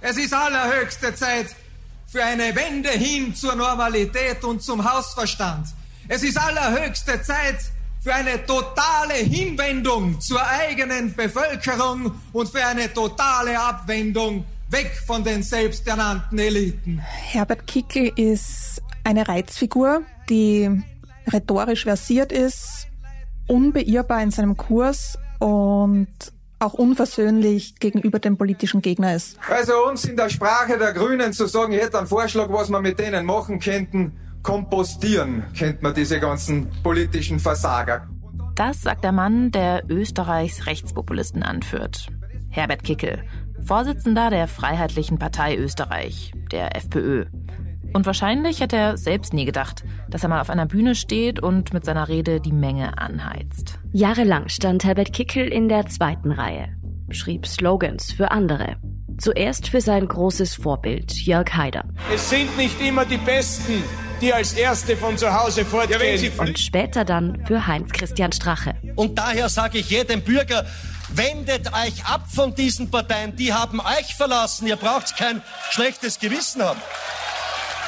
Es ist allerhöchste Zeit für eine Wende hin zur Normalität und zum Hausverstand. Es ist allerhöchste Zeit für eine totale Hinwendung zur eigenen Bevölkerung und für eine totale Abwendung weg von den selbsternannten Eliten. Herbert Kickel ist eine Reizfigur, die rhetorisch versiert ist, unbeirrbar in seinem Kurs und auch unversöhnlich gegenüber dem politischen Gegner ist. Also uns in der Sprache der Grünen zu sagen, ich hätte einen Vorschlag, was wir mit denen machen könnten, kompostieren, kennt man diese ganzen politischen Versager. Das sagt der Mann, der Österreichs Rechtspopulisten anführt. Herbert Kickel, Vorsitzender der Freiheitlichen Partei Österreich, der FPÖ. Und wahrscheinlich hätte er selbst nie gedacht, dass er mal auf einer Bühne steht und mit seiner Rede die Menge anheizt. Jahrelang stand Herbert Kickel in der zweiten Reihe, schrieb Slogans für andere. Zuerst für sein großes Vorbild Jörg Haider. Es sind nicht immer die Besten, die als Erste von zu Hause fortgehen. Und später dann für Heinz Christian Strache. Und daher sage ich jedem Bürger, wendet euch ab von diesen Parteien, die haben euch verlassen, ihr braucht kein schlechtes Gewissen haben.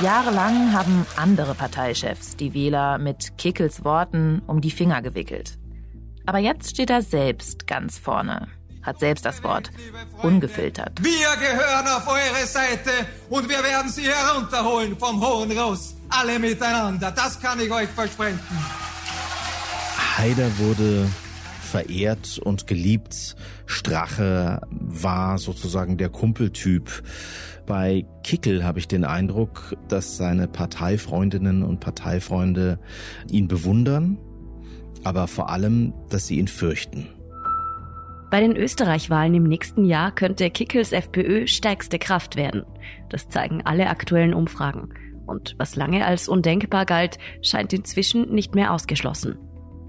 Jahrelang haben andere Parteichefs die Wähler mit Kickels Worten um die Finger gewickelt. Aber jetzt steht er selbst ganz vorne, hat selbst das Wort, ungefiltert. Wir gehören auf eure Seite und wir werden sie herunterholen vom Hohen Ross. Alle miteinander, das kann ich euch versprechen. Haider wurde verehrt und geliebt. Strache war sozusagen der Kumpeltyp. Bei Kickel habe ich den Eindruck, dass seine Parteifreundinnen und Parteifreunde ihn bewundern, aber vor allem, dass sie ihn fürchten. Bei den Österreich-Wahlen im nächsten Jahr könnte Kickels FPÖ stärkste Kraft werden. Das zeigen alle aktuellen Umfragen. Und was lange als undenkbar galt, scheint inzwischen nicht mehr ausgeschlossen.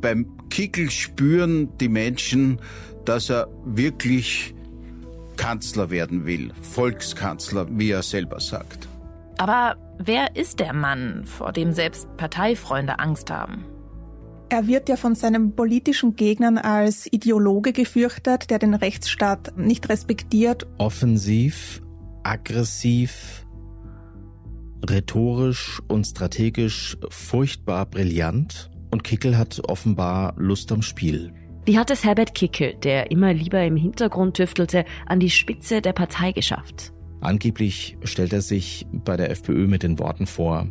Beim Kickel spüren die Menschen, dass er wirklich Kanzler werden will, Volkskanzler, wie er selber sagt. Aber wer ist der Mann, vor dem selbst Parteifreunde Angst haben? Er wird ja von seinen politischen Gegnern als Ideologe gefürchtet, der den Rechtsstaat nicht respektiert. Offensiv, aggressiv, rhetorisch und strategisch furchtbar brillant. Und Kickel hat offenbar Lust am Spiel. Wie hat es Herbert Kickel, der immer lieber im Hintergrund tüftelte, an die Spitze der Partei geschafft? Angeblich stellt er sich bei der FPÖ mit den Worten vor,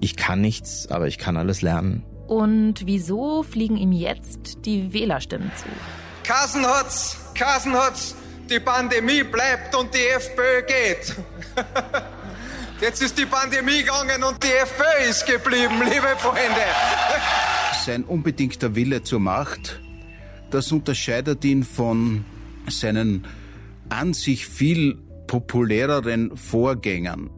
ich kann nichts, aber ich kann alles lernen. Und wieso fliegen ihm jetzt die Wählerstimmen zu? Kassen hat's, Kassen hat's, die Pandemie bleibt und die FPÖ geht. Jetzt ist die Pandemie gegangen und die FPÖ ist geblieben, liebe Freunde. Sein unbedingter Wille zur Macht, das unterscheidet ihn von seinen an sich viel populäreren Vorgängern.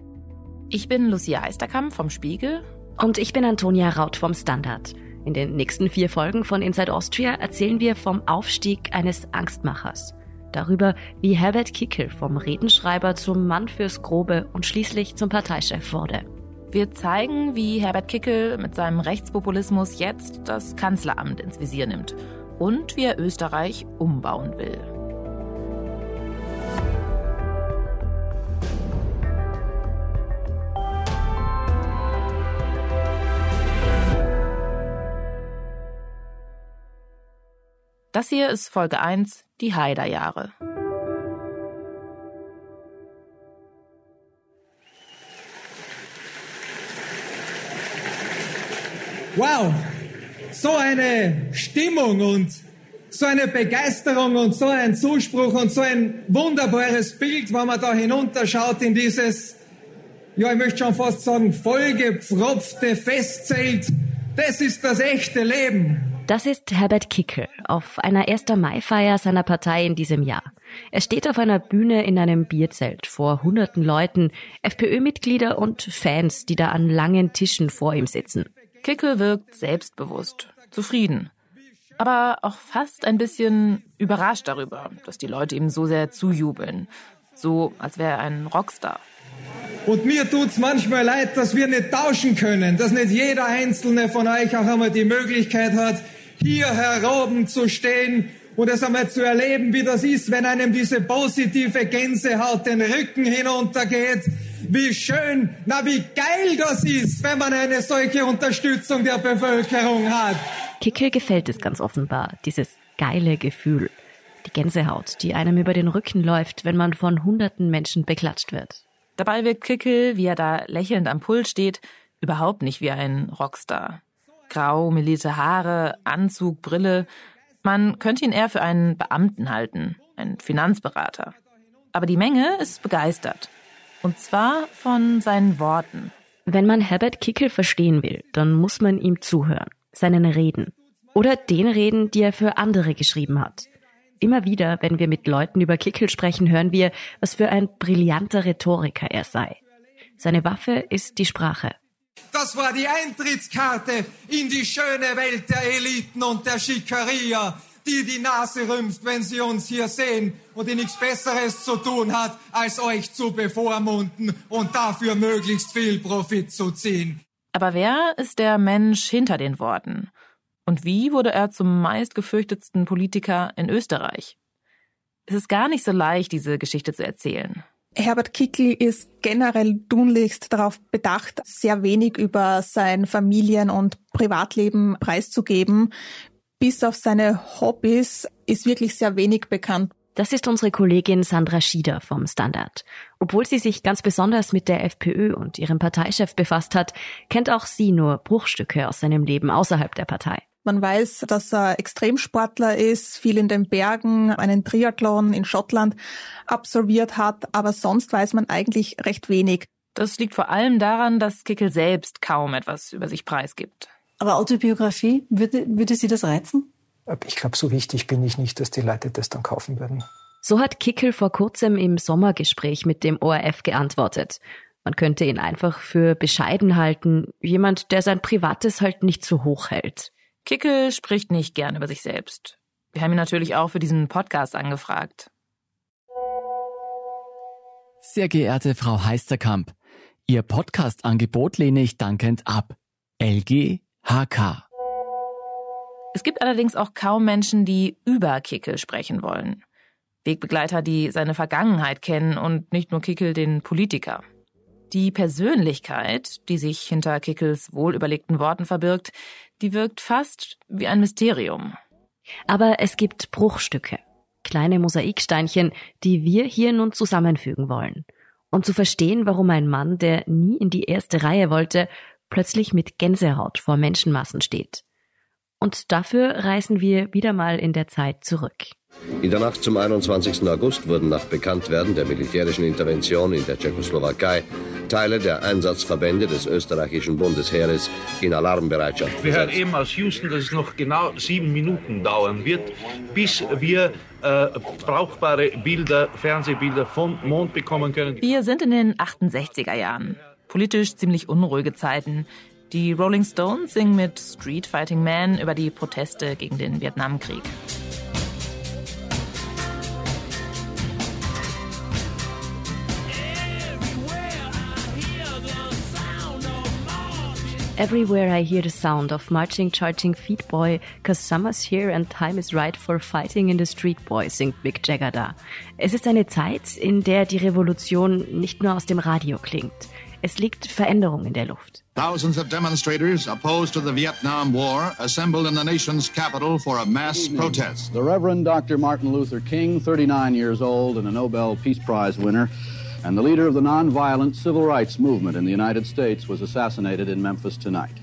Ich bin Lucia Eisterkamp vom Spiegel. Und ich bin Antonia Raut vom Standard. In den nächsten vier Folgen von Inside Austria erzählen wir vom Aufstieg eines Angstmachers darüber, wie Herbert Kickel vom Redenschreiber zum Mann fürs Grobe und schließlich zum Parteichef wurde. Wir zeigen, wie Herbert Kickel mit seinem Rechtspopulismus jetzt das Kanzleramt ins Visier nimmt und wie er Österreich umbauen will. Das hier ist Folge 1, die Haider-Jahre. Wow, so eine Stimmung und so eine Begeisterung und so ein Zuspruch und so ein wunderbares Bild, wenn man da hinunterschaut in dieses, ja, ich möchte schon fast sagen, vollgepfropfte Festzelt. Das ist das echte Leben. Das ist Herbert Kickel auf einer 1. Mai-Feier seiner Partei in diesem Jahr. Er steht auf einer Bühne in einem Bierzelt vor hunderten Leuten, FPÖ-Mitglieder und Fans, die da an langen Tischen vor ihm sitzen. Kickel wirkt selbstbewusst, zufrieden, aber auch fast ein bisschen überrascht darüber, dass die Leute ihm so sehr zujubeln, so als wäre er ein Rockstar. Und mir tut's manchmal leid, dass wir nicht tauschen können, dass nicht jeder einzelne von euch auch einmal die Möglichkeit hat, hier heroben zu stehen und es einmal zu erleben, wie das ist, wenn einem diese positive Gänsehaut den Rücken hinuntergeht. Wie schön, na wie geil das ist, wenn man eine solche Unterstützung der Bevölkerung hat. Kickel gefällt es ganz offenbar, dieses geile Gefühl. Die Gänsehaut, die einem über den Rücken läuft, wenn man von hunderten Menschen beklatscht wird. Dabei wirkt Kickel, wie er da lächelnd am Pult steht, überhaupt nicht wie ein Rockstar. Grau, melierte Haare, Anzug, Brille. Man könnte ihn eher für einen Beamten halten, einen Finanzberater. Aber die Menge ist begeistert. Und zwar von seinen Worten. Wenn man Herbert Kickel verstehen will, dann muss man ihm zuhören, seinen Reden. Oder den Reden, die er für andere geschrieben hat. Immer wieder, wenn wir mit Leuten über Kickel sprechen, hören wir, was für ein brillanter Rhetoriker er sei. Seine Waffe ist die Sprache. Das war die Eintrittskarte in die schöne Welt der Eliten und der Schickeria, die die Nase rümpft, wenn sie uns hier sehen und die nichts Besseres zu tun hat, als euch zu bevormunden und dafür möglichst viel Profit zu ziehen. Aber wer ist der Mensch hinter den Worten? Und wie wurde er zum meistgefürchtetsten Politiker in Österreich? Es ist gar nicht so leicht, diese Geschichte zu erzählen. Herbert Kickl ist generell tunlichst darauf bedacht, sehr wenig über sein Familien- und Privatleben preiszugeben. Bis auf seine Hobbys ist wirklich sehr wenig bekannt. Das ist unsere Kollegin Sandra Schieder vom Standard. Obwohl sie sich ganz besonders mit der FPÖ und ihrem Parteichef befasst hat, kennt auch sie nur Bruchstücke aus seinem Leben außerhalb der Partei. Man weiß, dass er Extremsportler ist, viel in den Bergen, einen Triathlon in Schottland absolviert hat, aber sonst weiß man eigentlich recht wenig. Das liegt vor allem daran, dass Kickel selbst kaum etwas über sich preisgibt. Aber Autobiografie, würde, würde Sie das reizen? Ich glaube, so wichtig bin ich nicht, dass die Leute das dann kaufen würden. So hat Kickel vor kurzem im Sommergespräch mit dem ORF geantwortet. Man könnte ihn einfach für bescheiden halten, jemand, der sein Privates halt nicht so hoch hält. Kickel spricht nicht gern über sich selbst. Wir haben ihn natürlich auch für diesen Podcast angefragt. Sehr geehrte Frau Heisterkamp, Ihr Podcast-Angebot lehne ich dankend ab. LG HK. Es gibt allerdings auch kaum Menschen, die über Kickel sprechen wollen. Wegbegleiter, die seine Vergangenheit kennen und nicht nur Kickel den Politiker. Die Persönlichkeit, die sich hinter Kickels wohlüberlegten Worten verbirgt, die wirkt fast wie ein Mysterium. Aber es gibt Bruchstücke, kleine Mosaiksteinchen, die wir hier nun zusammenfügen wollen. Und zu verstehen, warum ein Mann, der nie in die erste Reihe wollte, plötzlich mit Gänsehaut vor Menschenmassen steht. Und dafür reisen wir wieder mal in der Zeit zurück. In der Nacht zum 21. August wurden nach Bekanntwerden der militärischen Intervention in der Tschechoslowakei Teile der Einsatzverbände des österreichischen Bundesheeres in Alarmbereitschaft Wir hören eben aus Houston, dass es noch genau sieben Minuten dauern wird, bis wir äh, brauchbare Bilder, Fernsehbilder vom Mond bekommen können. Wir sind in den 68er Jahren. Politisch ziemlich unruhige Zeiten. Die Rolling Stones singen mit Street Fighting Man über die Proteste gegen den Vietnamkrieg. Everywhere I hear the sound of marching, charging feet boy, cause summer's here and time is right for fighting in the street boy, singt Mick Jagger da. Es ist eine Zeit, in der die Revolution nicht nur aus dem Radio klingt. Es liegt Veränderung in der Luft. Thousands of demonstrators opposed to the Vietnam War assembled in the nation's capital for a mass protest. The Reverend Dr. Martin Luther King, 39 years old and a Nobel Peace Prize winner, and the leader of the nonviolent civil rights movement in the United States was assassinated in Memphis tonight.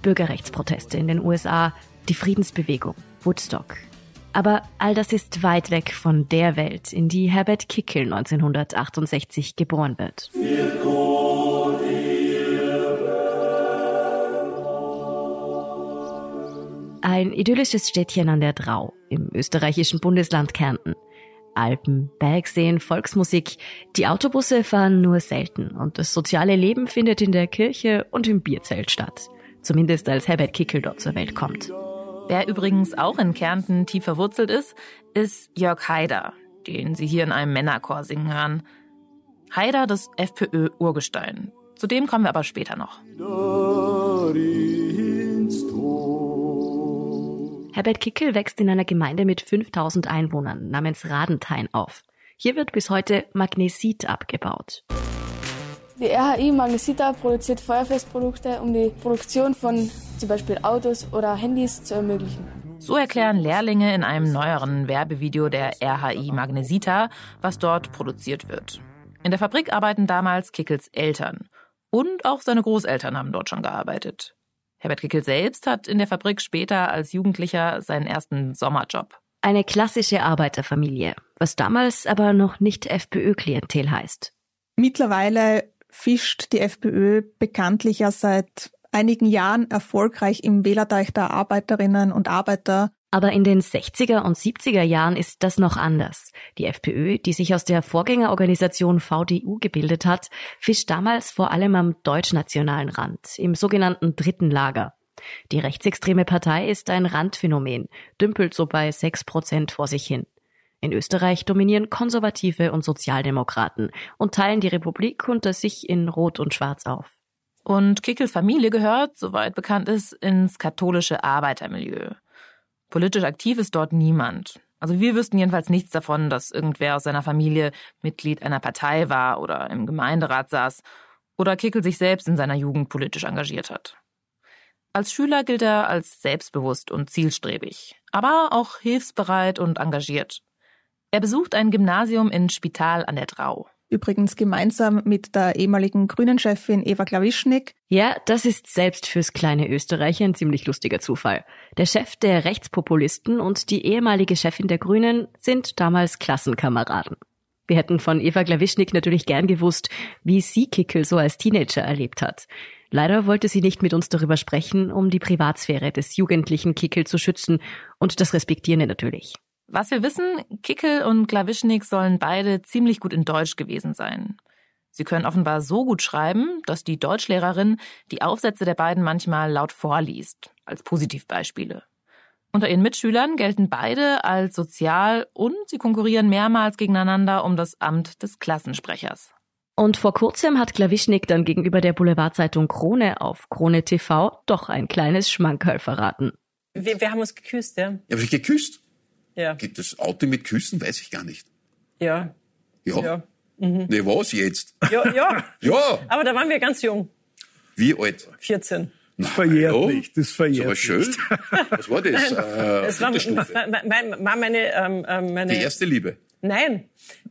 Bürgerrechtsproteste in den USA, die Friedensbewegung, Woodstock. Aber all das ist weit weg von der Welt, in die Herbert Kickel 1968 geboren wird. Ein idyllisches Städtchen an der Drau im österreichischen Bundesland Kärnten. Alpen, Bergseen, Volksmusik. Die Autobusse fahren nur selten und das soziale Leben findet in der Kirche und im Bierzelt statt. Zumindest als Herbert Kickel dort zur Welt kommt. Wer übrigens auch in Kärnten tief verwurzelt ist, ist Jörg Haider, den Sie hier in einem Männerchor singen hören. Haider, das FPÖ-Urgestein. Zu dem kommen wir aber später noch. Herbert Kickel wächst in einer Gemeinde mit 5000 Einwohnern namens Radenthein auf. Hier wird bis heute Magnesit abgebaut. Die RHI Magnesita produziert Feuerfestprodukte, um die Produktion von zum Beispiel Autos oder Handys zu ermöglichen. So erklären Lehrlinge in einem neueren Werbevideo der RHI Magnesita, was dort produziert wird. In der Fabrik arbeiten damals Kickels Eltern. Und auch seine Großeltern haben dort schon gearbeitet. Herbert Kickel selbst hat in der Fabrik später als Jugendlicher seinen ersten Sommerjob. Eine klassische Arbeiterfamilie, was damals aber noch nicht FPÖ-Klientel heißt. Mittlerweile fischt die FPÖ bekanntlich ja seit einigen Jahren erfolgreich im Wählerteich der Arbeiterinnen und Arbeiter. Aber in den 60er und 70er Jahren ist das noch anders. Die FPÖ, die sich aus der Vorgängerorganisation VDU gebildet hat, fischt damals vor allem am deutschnationalen Rand, im sogenannten dritten Lager. Die rechtsextreme Partei ist ein Randphänomen, dümpelt so bei 6 Prozent vor sich hin. In Österreich dominieren Konservative und Sozialdemokraten und teilen die Republik unter sich in Rot und Schwarz auf. Und Kickels Familie gehört, soweit bekannt ist, ins katholische Arbeitermilieu. Politisch aktiv ist dort niemand. Also wir wüssten jedenfalls nichts davon, dass irgendwer aus seiner Familie Mitglied einer Partei war oder im Gemeinderat saß oder Kickel sich selbst in seiner Jugend politisch engagiert hat. Als Schüler gilt er als selbstbewusst und zielstrebig, aber auch hilfsbereit und engagiert. Er besucht ein Gymnasium in Spital an der Drau. Übrigens gemeinsam mit der ehemaligen Grünen-Chefin Eva Klawischnik. Ja, das ist selbst fürs kleine Österreich ein ziemlich lustiger Zufall. Der Chef der Rechtspopulisten und die ehemalige Chefin der Grünen sind damals Klassenkameraden. Wir hätten von Eva Klawischnik natürlich gern gewusst, wie sie Kickel so als Teenager erlebt hat. Leider wollte sie nicht mit uns darüber sprechen, um die Privatsphäre des jugendlichen Kickel zu schützen und das respektieren wir natürlich. Was wir wissen, Kickel und Klawischnik sollen beide ziemlich gut in Deutsch gewesen sein. Sie können offenbar so gut schreiben, dass die Deutschlehrerin die Aufsätze der beiden manchmal laut vorliest, als Positivbeispiele. Unter ihren Mitschülern gelten beide als sozial und sie konkurrieren mehrmals gegeneinander um das Amt des Klassensprechers. Und vor kurzem hat Klawischnik dann gegenüber der Boulevardzeitung Krone auf Krone TV doch ein kleines Schmankerl verraten. Wir, wir haben uns geküsst, ja. Ja, aber ich geküsst? Ja. Geht das Auto mit Küssen? Weiß ich gar nicht. Ja. Ja. Ja. Mhm. Nee, was jetzt? Ja, ja. Ja. Aber da waren wir ganz jung. Wie alt? 14. Das verjährt nicht, das verjährt Aber schön. Was war das? Äh, das war, war, war war meine, ähm, ähm, meine. Die erste Liebe. Nein.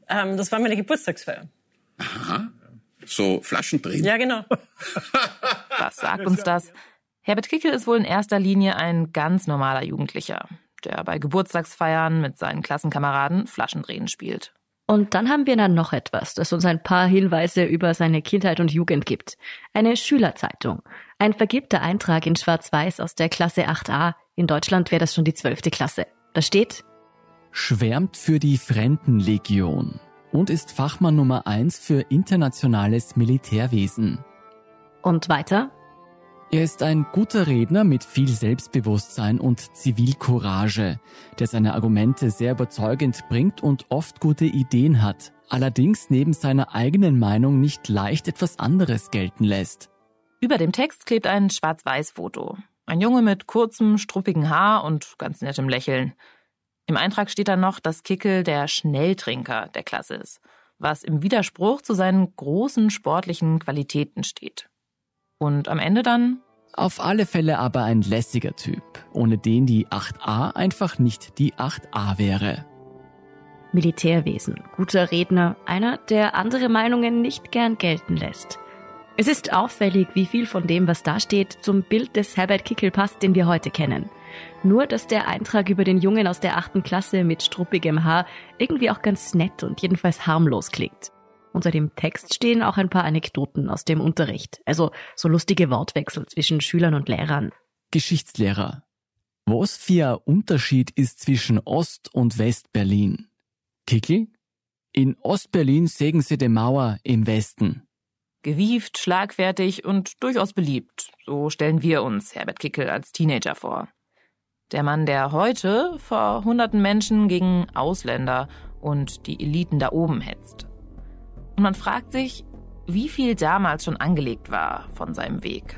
Ähm, das war meine Geburtstagsfeier. Aha. So Flaschen drehen. Ja, genau. Was sagt uns das? Herbert Kickel ist wohl in erster Linie ein ganz normaler Jugendlicher, der bei Geburtstagsfeiern mit seinen Klassenkameraden Flaschendrehen spielt. Und dann haben wir dann noch etwas, das uns ein paar Hinweise über seine Kindheit und Jugend gibt. Eine Schülerzeitung. Ein vergibter Eintrag in Schwarz-Weiß aus der Klasse 8a. In Deutschland wäre das schon die zwölfte Klasse. Da steht, Schwärmt für die Fremdenlegion und ist Fachmann Nummer eins für internationales Militärwesen. Und weiter? Er ist ein guter Redner mit viel Selbstbewusstsein und Zivilcourage, der seine Argumente sehr überzeugend bringt und oft gute Ideen hat, allerdings neben seiner eigenen Meinung nicht leicht etwas anderes gelten lässt. Über dem Text klebt ein Schwarz-Weiß-Foto. Ein Junge mit kurzem, struppigen Haar und ganz nettem Lächeln. Im Eintrag steht dann noch, dass Kickel der Schnelltrinker der Klasse ist, was im Widerspruch zu seinen großen sportlichen Qualitäten steht. Und am Ende dann? Auf alle Fälle aber ein lässiger Typ, ohne den die 8a einfach nicht die 8a wäre. Militärwesen, guter Redner, einer, der andere Meinungen nicht gern gelten lässt. Es ist auffällig, wie viel von dem, was da steht, zum Bild des Herbert Kickel passt, den wir heute kennen. Nur, dass der Eintrag über den Jungen aus der achten Klasse mit struppigem Haar irgendwie auch ganz nett und jedenfalls harmlos klingt. Unter dem Text stehen auch ein paar Anekdoten aus dem Unterricht, also so lustige Wortwechsel zwischen Schülern und Lehrern. Geschichtslehrer. Was für ein Unterschied ist zwischen Ost- und West-Berlin? Kickel? In Ostberlin sägen sie die Mauer im Westen. Gewieft, schlagfertig und durchaus beliebt. So stellen wir uns Herbert Kickel als Teenager vor. Der Mann, der heute vor hunderten Menschen gegen Ausländer und die Eliten da oben hetzt. Und man fragt sich, wie viel damals schon angelegt war von seinem Weg.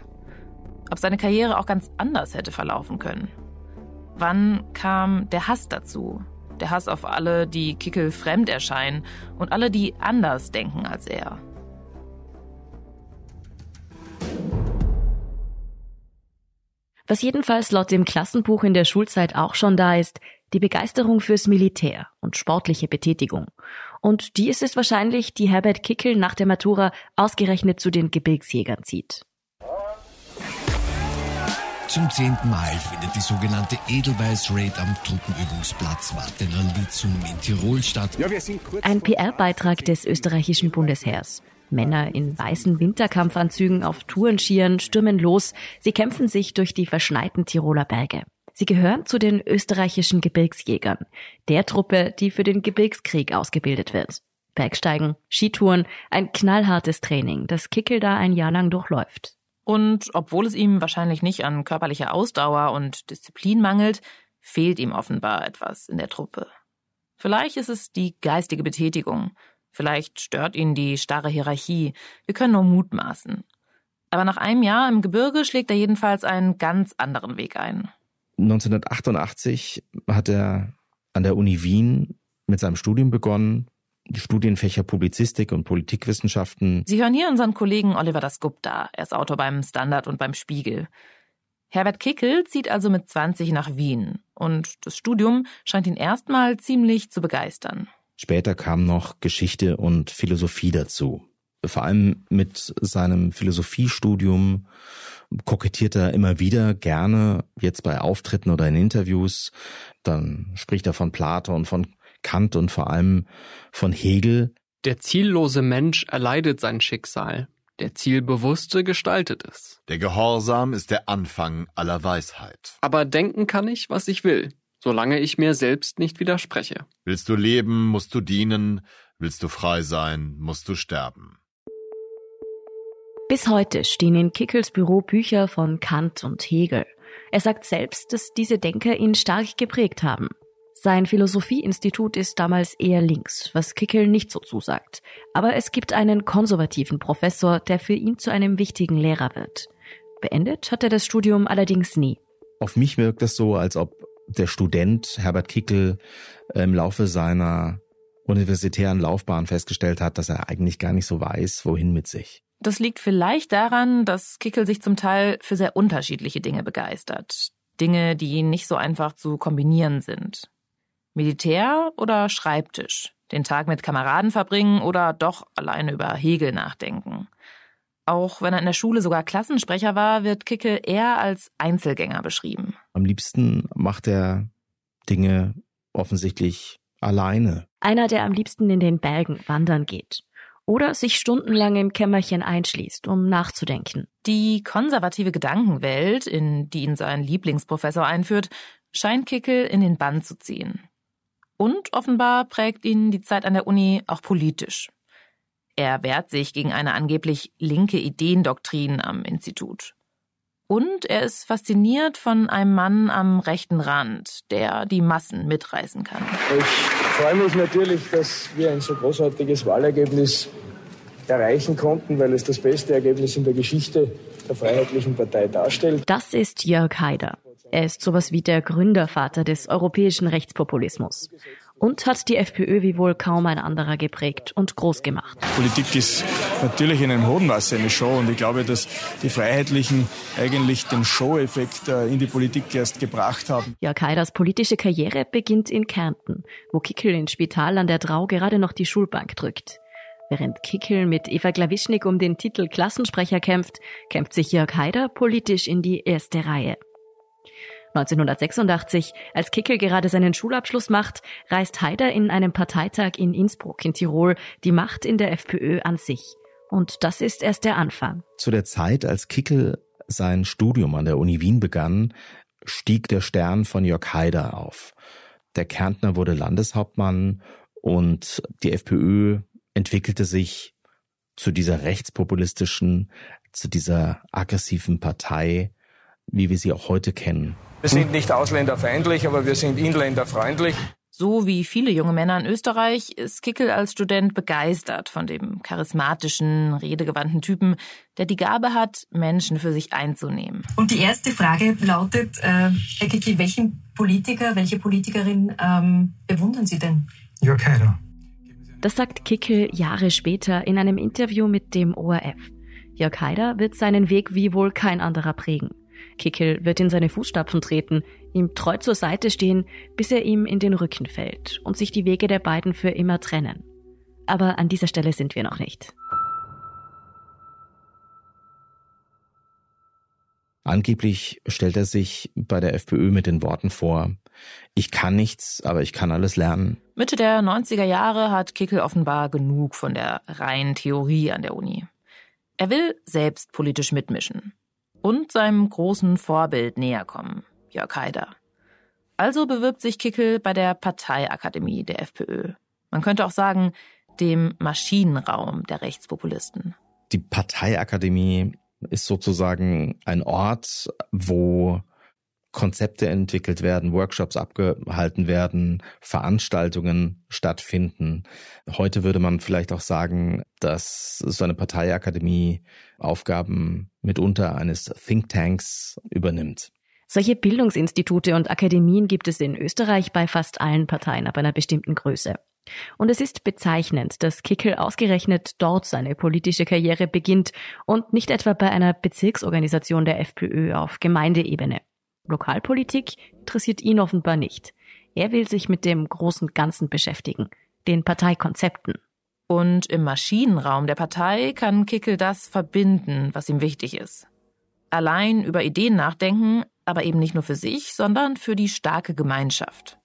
Ob seine Karriere auch ganz anders hätte verlaufen können. Wann kam der Hass dazu? Der Hass auf alle, die Kickel fremd erscheinen und alle, die anders denken als er. Was jedenfalls laut dem Klassenbuch in der Schulzeit auch schon da ist, die Begeisterung fürs Militär und sportliche Betätigung. Und die ist es wahrscheinlich, die Herbert Kickel nach der Matura ausgerechnet zu den Gebirgsjägern zieht. Zum zehnten Mal findet die sogenannte Edelweiß-Raid am Truppenübungsplatz Wartenal-Witzum in Tirol statt. Ein PR-Beitrag des österreichischen Bundesheers. Männer in weißen Winterkampfanzügen auf Tourenskiern stürmen los. Sie kämpfen sich durch die verschneiten Tiroler Berge. Sie gehören zu den österreichischen Gebirgsjägern, der Truppe, die für den Gebirgskrieg ausgebildet wird. Bergsteigen, Skitouren, ein knallhartes Training, das Kickel da ein Jahr lang durchläuft. Und obwohl es ihm wahrscheinlich nicht an körperlicher Ausdauer und Disziplin mangelt, fehlt ihm offenbar etwas in der Truppe. Vielleicht ist es die geistige Betätigung, vielleicht stört ihn die starre Hierarchie, wir können nur mutmaßen. Aber nach einem Jahr im Gebirge schlägt er jedenfalls einen ganz anderen Weg ein. 1988 hat er an der Uni Wien mit seinem Studium begonnen, die Studienfächer Publizistik und Politikwissenschaften. Sie hören hier unseren Kollegen Oliver Dasgupta. Er ist Autor beim Standard und beim Spiegel. Herbert Kickel zieht also mit 20 nach Wien und das Studium scheint ihn erstmal ziemlich zu begeistern. Später kam noch Geschichte und Philosophie dazu. Vor allem mit seinem Philosophiestudium kokettiert er immer wieder gerne, jetzt bei Auftritten oder in Interviews. Dann spricht er von Plato und von Kant und vor allem von Hegel. Der ziellose Mensch erleidet sein Schicksal. Der Zielbewusste gestaltet es. Der Gehorsam ist der Anfang aller Weisheit. Aber denken kann ich, was ich will, solange ich mir selbst nicht widerspreche. Willst du leben, musst du dienen. Willst du frei sein, musst du sterben. Bis heute stehen in Kickels Büro Bücher von Kant und Hegel. Er sagt selbst, dass diese Denker ihn stark geprägt haben. Sein Philosophieinstitut ist damals eher links, was Kickel nicht so zusagt. Aber es gibt einen konservativen Professor, der für ihn zu einem wichtigen Lehrer wird. Beendet hat er das Studium allerdings nie. Auf mich wirkt es so, als ob der Student Herbert Kickel im Laufe seiner universitären Laufbahn festgestellt hat, dass er eigentlich gar nicht so weiß, wohin mit sich. Das liegt vielleicht daran, dass Kickel sich zum Teil für sehr unterschiedliche Dinge begeistert. Dinge, die nicht so einfach zu kombinieren sind. Militär oder Schreibtisch? Den Tag mit Kameraden verbringen oder doch alleine über Hegel nachdenken? Auch wenn er in der Schule sogar Klassensprecher war, wird Kickel eher als Einzelgänger beschrieben. Am liebsten macht er Dinge offensichtlich alleine. Einer, der am liebsten in den Bergen wandern geht oder sich stundenlang im Kämmerchen einschließt, um nachzudenken. Die konservative Gedankenwelt, in die ihn sein Lieblingsprofessor einführt, scheint Kickel in den Bann zu ziehen. Und offenbar prägt ihn die Zeit an der Uni auch politisch. Er wehrt sich gegen eine angeblich linke Ideendoktrin am Institut. Und er ist fasziniert von einem Mann am rechten Rand, der die Massen mitreißen kann. Ich freue mich natürlich, dass wir ein so großartiges Wahlergebnis erreichen konnten, weil es das beste Ergebnis in der Geschichte der Freiheitlichen Partei darstellt. Das ist Jörg Haider. Er ist sowas wie der Gründervater des europäischen Rechtspopulismus und hat die FPÖ wie wohl kaum ein anderer geprägt und groß gemacht. Politik ist natürlich in einem hohen Maße eine Show und ich glaube, dass die Freiheitlichen eigentlich den Show-Effekt äh, in die Politik erst gebracht haben. Jörg Haiders politische Karriere beginnt in Kärnten, wo Kickel ins Spital an der Drau gerade noch die Schulbank drückt. Während Kickel mit Eva Glawischnik um den Titel Klassensprecher kämpft, kämpft sich Jörg Haider politisch in die erste Reihe. 1986, als Kickel gerade seinen Schulabschluss macht, reißt Haider in einem Parteitag in Innsbruck in Tirol die Macht in der FPÖ an sich. Und das ist erst der Anfang. Zu der Zeit, als Kickel sein Studium an der Uni Wien begann, stieg der Stern von Jörg Haider auf. Der Kärntner wurde Landeshauptmann und die FPÖ entwickelte sich zu dieser rechtspopulistischen, zu dieser aggressiven Partei, wie wir sie auch heute kennen. Wir sind nicht ausländerfeindlich, aber wir sind inländerfreundlich. So wie viele junge Männer in Österreich ist Kickel als Student begeistert von dem charismatischen, redegewandten Typen, der die Gabe hat, Menschen für sich einzunehmen. Und die erste Frage lautet, äh, Herr Kickel, welchen Politiker, welche Politikerin ähm, bewundern Sie denn? Jörg Haider. Das sagt Kickel Jahre später in einem Interview mit dem ORF. Jörg Haider wird seinen Weg wie wohl kein anderer prägen. Kickel wird in seine Fußstapfen treten, ihm treu zur Seite stehen, bis er ihm in den Rücken fällt und sich die Wege der beiden für immer trennen. Aber an dieser Stelle sind wir noch nicht. Angeblich stellt er sich bei der FPÖ mit den Worten vor, ich kann nichts, aber ich kann alles lernen. Mitte der 90er Jahre hat Kickel offenbar genug von der reinen Theorie an der Uni. Er will selbst politisch mitmischen und seinem großen Vorbild näher kommen, Jörg Haider. Also bewirbt sich Kickel bei der Parteiakademie der FPÖ. Man könnte auch sagen, dem Maschinenraum der Rechtspopulisten. Die Parteiakademie ist sozusagen ein Ort, wo Konzepte entwickelt werden, Workshops abgehalten werden, Veranstaltungen stattfinden. Heute würde man vielleicht auch sagen, dass so eine Parteiakademie Aufgaben mitunter eines Thinktanks übernimmt. Solche Bildungsinstitute und Akademien gibt es in Österreich bei fast allen Parteien ab einer bestimmten Größe. Und es ist bezeichnend, dass Kickel ausgerechnet dort seine politische Karriere beginnt und nicht etwa bei einer Bezirksorganisation der FPÖ auf Gemeindeebene. Lokalpolitik interessiert ihn offenbar nicht. Er will sich mit dem großen Ganzen beschäftigen, den Parteikonzepten. Und im Maschinenraum der Partei kann Kickel das verbinden, was ihm wichtig ist. Allein über Ideen nachdenken, aber eben nicht nur für sich, sondern für die starke Gemeinschaft.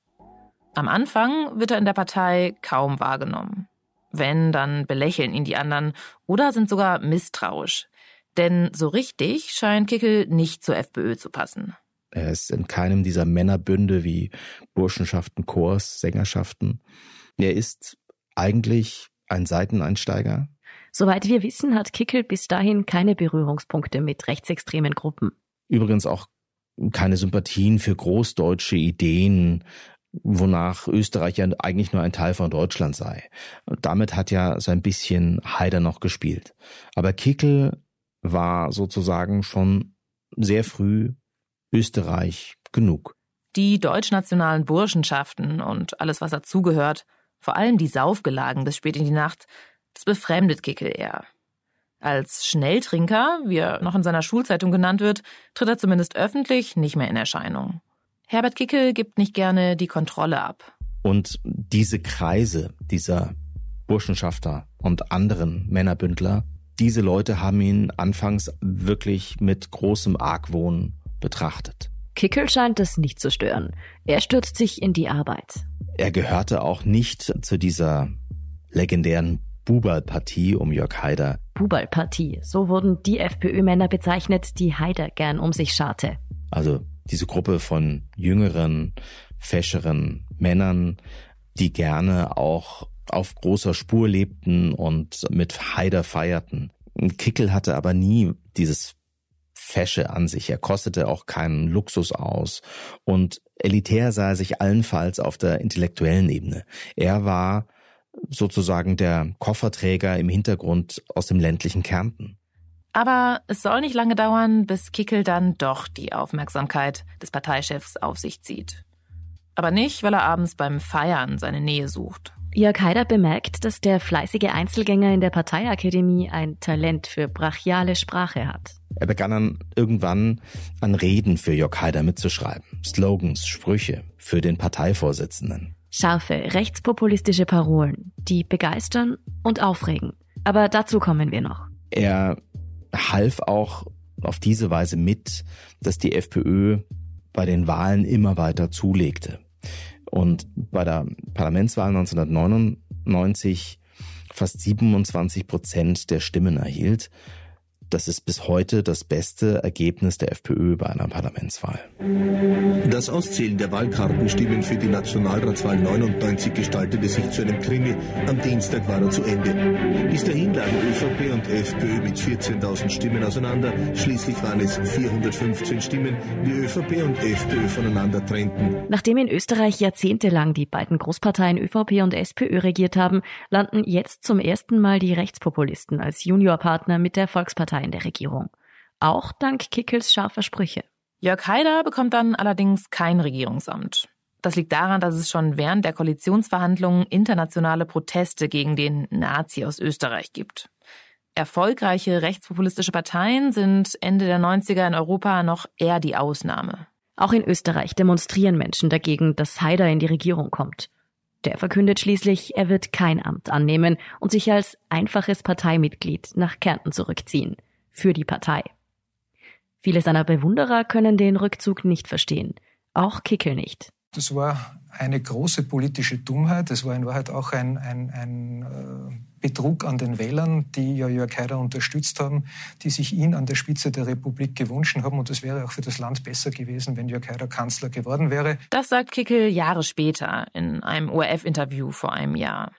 Am Anfang wird er in der Partei kaum wahrgenommen. Wenn, dann belächeln ihn die anderen oder sind sogar misstrauisch. Denn so richtig scheint Kickel nicht zur FPÖ zu passen. Er ist in keinem dieser Männerbünde wie Burschenschaften, Chors, Sängerschaften. Er ist eigentlich ein Seiteneinsteiger. Soweit wir wissen, hat Kickel bis dahin keine Berührungspunkte mit rechtsextremen Gruppen. Übrigens auch keine Sympathien für großdeutsche Ideen, wonach Österreich ja eigentlich nur ein Teil von Deutschland sei. Damit hat ja so ein bisschen Haider noch gespielt. Aber Kickel war sozusagen schon sehr früh Österreich genug. Die deutschnationalen Burschenschaften und alles, was dazugehört, vor allem die Saufgelagen bis spät in die Nacht, das befremdet Kickel eher. Als Schnelltrinker, wie er noch in seiner Schulzeitung genannt wird, tritt er zumindest öffentlich nicht mehr in Erscheinung. Herbert Kickel gibt nicht gerne die Kontrolle ab. Und diese Kreise dieser Burschenschafter und anderen Männerbündler, diese Leute haben ihn anfangs wirklich mit großem Argwohn betrachtet. Kickel scheint es nicht zu stören. Er stürzt sich in die Arbeit. Er gehörte auch nicht zu dieser legendären Bubalpartie um Jörg Haider. Bubalpartie, so wurden die FPÖ-Männer bezeichnet, die Haider gern um sich scharte. Also diese Gruppe von jüngeren, fescheren Männern, die gerne auch auf großer Spur lebten und mit Haider feierten. Kickel hatte aber nie dieses Fesche an sich. Er kostete auch keinen Luxus aus. Und elitär sah er sich allenfalls auf der intellektuellen Ebene. Er war sozusagen der Kofferträger im Hintergrund aus dem ländlichen Kärnten. Aber es soll nicht lange dauern, bis Kickel dann doch die Aufmerksamkeit des Parteichefs auf sich zieht. Aber nicht, weil er abends beim Feiern seine Nähe sucht. Jörg Haider bemerkt, dass der fleißige Einzelgänger in der Parteiakademie ein Talent für brachiale Sprache hat. Er begann dann irgendwann an Reden für Jörg Haider mitzuschreiben. Slogans, Sprüche für den Parteivorsitzenden. Scharfe, rechtspopulistische Parolen, die begeistern und aufregen. Aber dazu kommen wir noch. Er half auch auf diese Weise mit, dass die FPÖ bei den Wahlen immer weiter zulegte. Und bei der Parlamentswahl 1999 fast 27 Prozent der Stimmen erhielt. Das ist bis heute das beste Ergebnis der FPÖ bei einer Parlamentswahl. Das Auszählen der Wahlkartenstimmen für die Nationalratswahl 99 gestaltete sich zu einem Krimi. Am Dienstag war er zu Ende. Bis dahin lagen ÖVP und FPÖ mit 14.000 Stimmen auseinander. Schließlich waren es 415 Stimmen, die ÖVP und FPÖ voneinander trennten. Nachdem in Österreich jahrzehntelang die beiden Großparteien ÖVP und SPÖ regiert haben, landen jetzt zum ersten Mal die Rechtspopulisten als Juniorpartner mit der Volkspartei in der Regierung. Auch dank Kickels scharfer Sprüche. Jörg Haider bekommt dann allerdings kein Regierungsamt. Das liegt daran, dass es schon während der Koalitionsverhandlungen internationale Proteste gegen den Nazi aus Österreich gibt. Erfolgreiche rechtspopulistische Parteien sind Ende der 90er in Europa noch eher die Ausnahme. Auch in Österreich demonstrieren Menschen dagegen, dass Haider in die Regierung kommt. Der verkündet schließlich, er wird kein Amt annehmen und sich als einfaches Parteimitglied nach Kärnten zurückziehen. Für die Partei. Viele seiner Bewunderer können den Rückzug nicht verstehen. Auch Kickel nicht. Das war eine große politische Dummheit. Das war in Wahrheit auch ein, ein, ein äh, Betrug an den Wählern, die ja Jörg Haider unterstützt haben, die sich ihn an der Spitze der Republik gewünscht haben. Und es wäre auch für das Land besser gewesen, wenn Jörg Haider Kanzler geworden wäre. Das sagt Kickel Jahre später in einem ORF-Interview vor einem Jahr.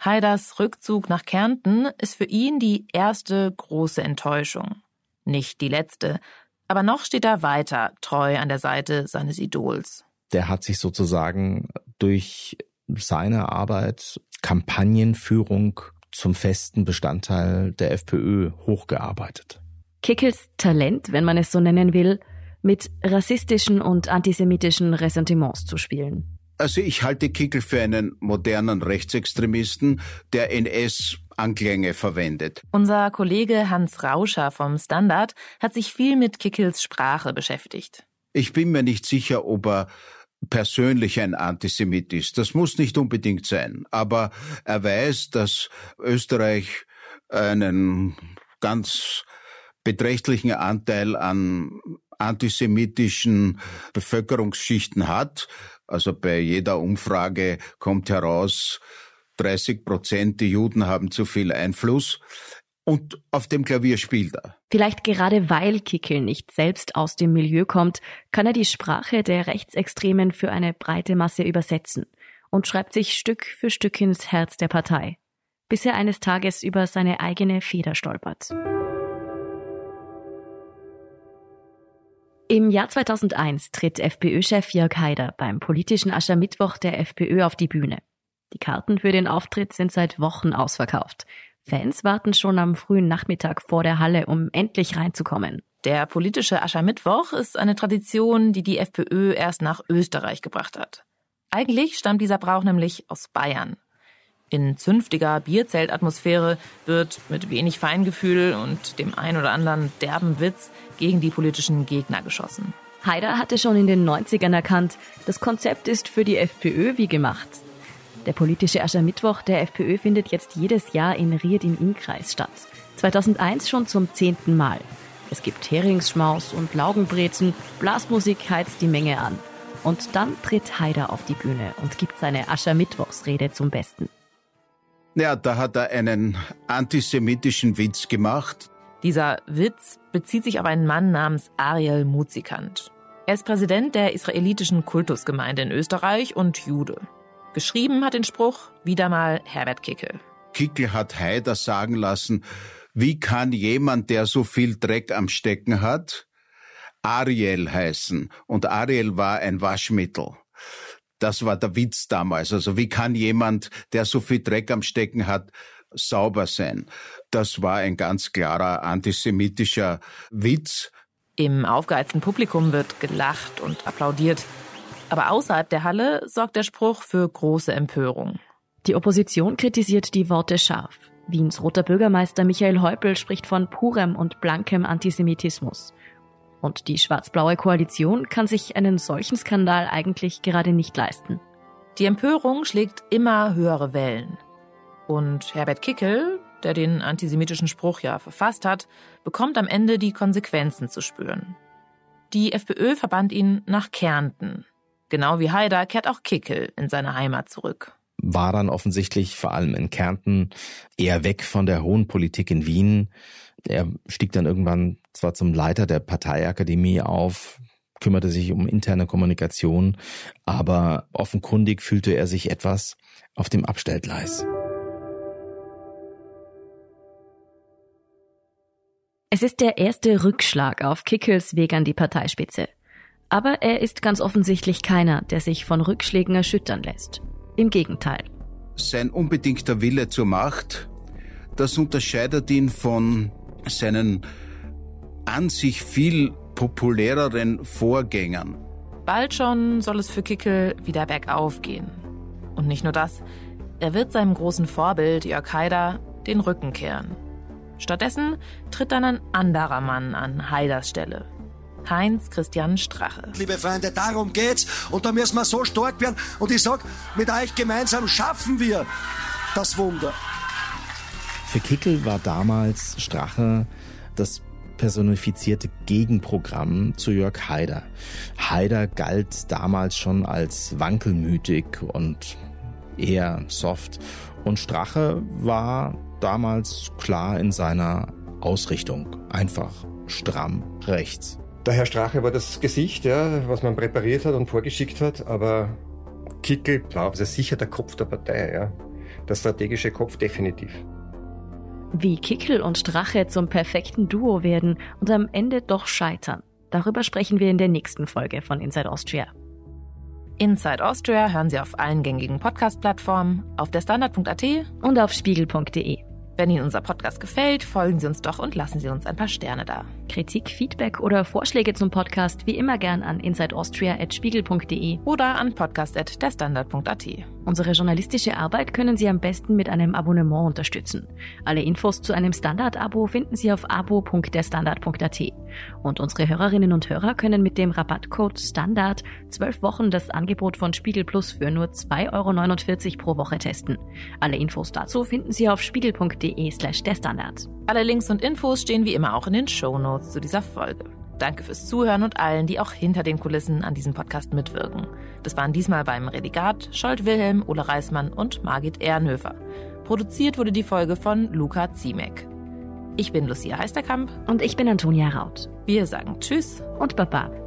Haiders Rückzug nach Kärnten ist für ihn die erste große Enttäuschung. Nicht die letzte, aber noch steht er weiter treu an der Seite seines Idols. Der hat sich sozusagen durch seine Arbeit, Kampagnenführung zum festen Bestandteil der FPÖ hochgearbeitet. Kickels Talent, wenn man es so nennen will, mit rassistischen und antisemitischen Ressentiments zu spielen. Also ich halte Kickel für einen modernen Rechtsextremisten, der NS-Anklänge verwendet. Unser Kollege Hans Rauscher vom Standard hat sich viel mit Kickels Sprache beschäftigt. Ich bin mir nicht sicher, ob er persönlich ein Antisemit ist. Das muss nicht unbedingt sein. Aber er weiß, dass Österreich einen ganz beträchtlichen Anteil an antisemitischen Bevölkerungsschichten hat. Also bei jeder Umfrage kommt heraus, 30 Prozent die Juden haben zu viel Einfluss. Und auf dem Klavier spielt er. Vielleicht gerade weil Kickel nicht selbst aus dem Milieu kommt, kann er die Sprache der Rechtsextremen für eine breite Masse übersetzen und schreibt sich Stück für Stück ins Herz der Partei, bis er eines Tages über seine eigene Feder stolpert. Im Jahr 2001 tritt FPÖ-Chef Jörg Haider beim politischen Aschermittwoch der FPÖ auf die Bühne. Die Karten für den Auftritt sind seit Wochen ausverkauft. Fans warten schon am frühen Nachmittag vor der Halle, um endlich reinzukommen. Der politische Aschermittwoch ist eine Tradition, die die FPÖ erst nach Österreich gebracht hat. Eigentlich stammt dieser Brauch nämlich aus Bayern. In zünftiger Bierzeltatmosphäre wird mit wenig Feingefühl und dem ein oder anderen derben Witz gegen die politischen Gegner geschossen. Haider hatte schon in den 90ern erkannt, das Konzept ist für die FPÖ wie gemacht. Der politische Aschermittwoch der FPÖ findet jetzt jedes Jahr in Ried im Innkreis statt. 2001 schon zum zehnten Mal. Es gibt Heringsschmaus und Laugenbrezen, Blasmusik heizt die Menge an. Und dann tritt Haider auf die Bühne und gibt seine Aschermittwochsrede zum Besten. Ja, da hat er einen antisemitischen Witz gemacht. Dieser Witz bezieht sich auf einen Mann namens Ariel Muzikant. Er ist Präsident der israelitischen Kultusgemeinde in Österreich und Jude. Geschrieben hat den Spruch wieder mal Herbert Kickel. Kickel hat Haider sagen lassen, wie kann jemand, der so viel Dreck am Stecken hat, Ariel heißen? Und Ariel war ein Waschmittel. Das war der Witz damals. Also wie kann jemand, der so viel Dreck am Stecken hat, sauber sein? Das war ein ganz klarer antisemitischer Witz. Im aufgeheizten Publikum wird gelacht und applaudiert. Aber außerhalb der Halle sorgt der Spruch für große Empörung. Die Opposition kritisiert die Worte scharf. Wiens roter Bürgermeister Michael Häupl spricht von purem und blankem Antisemitismus. Und die schwarz-blaue Koalition kann sich einen solchen Skandal eigentlich gerade nicht leisten. Die Empörung schlägt immer höhere Wellen. Und Herbert Kickel, der den antisemitischen Spruch ja verfasst hat, bekommt am Ende die Konsequenzen zu spüren. Die FPÖ verbannt ihn nach Kärnten. Genau wie Haider kehrt auch Kickel in seine Heimat zurück. war dann offensichtlich vor allem in Kärnten eher weg von der hohen Politik in Wien. Er stieg dann irgendwann zwar zum Leiter der Parteiakademie auf, kümmerte sich um interne Kommunikation, aber offenkundig fühlte er sich etwas auf dem Abstellgleis. Es ist der erste Rückschlag auf Kickels Weg an die Parteispitze. Aber er ist ganz offensichtlich keiner, der sich von Rückschlägen erschüttern lässt. Im Gegenteil. Sein unbedingter Wille zur Macht, das unterscheidet ihn von seinen an sich viel populäreren Vorgängern. Bald schon soll es für Kickel wieder bergauf gehen. Und nicht nur das, er wird seinem großen Vorbild Jörg Haider den Rücken kehren. Stattdessen tritt dann ein anderer Mann an Haiders Stelle. Heinz Christian Strache. Liebe Freunde, darum geht's und da müssen wir so stark werden und ich sag, mit euch gemeinsam schaffen wir das Wunder. Für Kickel war damals Strache das personifizierte Gegenprogramm zu Jörg Haider. Haider galt damals schon als wankelmütig und eher soft und Strache war damals klar in seiner Ausrichtung, einfach stramm rechts. Der Herr Strache war das Gesicht, ja, was man präpariert hat und vorgeschickt hat, aber Kickel war also sicher der Kopf der Partei, ja. Der strategische Kopf definitiv. Wie Kickel und Strache zum perfekten Duo werden und am Ende doch scheitern. Darüber sprechen wir in der nächsten Folge von Inside Austria. Inside Austria hören Sie auf allen gängigen Podcast-Plattformen, auf der Standard.at und auf spiegel.de. Wenn Ihnen unser Podcast gefällt, folgen Sie uns doch und lassen Sie uns ein paar Sterne da. Kritik, Feedback oder Vorschläge zum Podcast wie immer gern an insideaustria.spiegel.de oder an podcast.derstandard.at. Unsere journalistische Arbeit können Sie am besten mit einem Abonnement unterstützen. Alle Infos zu einem Standard-Abo finden Sie auf abo.derstandard.at. Und unsere Hörerinnen und Hörer können mit dem Rabattcode STANDARD zwölf Wochen das Angebot von Spiegel Plus für nur 2,49 Euro pro Woche testen. Alle Infos dazu finden Sie auf spiegel.de slash der Standard. Alle Links und Infos stehen wie immer auch in den Show Notes zu dieser Folge. Danke fürs Zuhören und allen, die auch hinter den Kulissen an diesem Podcast mitwirken. Das waren diesmal beim Redigat Scholt Wilhelm, Ole Reismann und Margit Ehrenhöfer. Produziert wurde die Folge von Luca Ziemek. Ich bin Lucia Heisterkamp. Und ich bin Antonia Raut. Wir sagen Tschüss und Baba.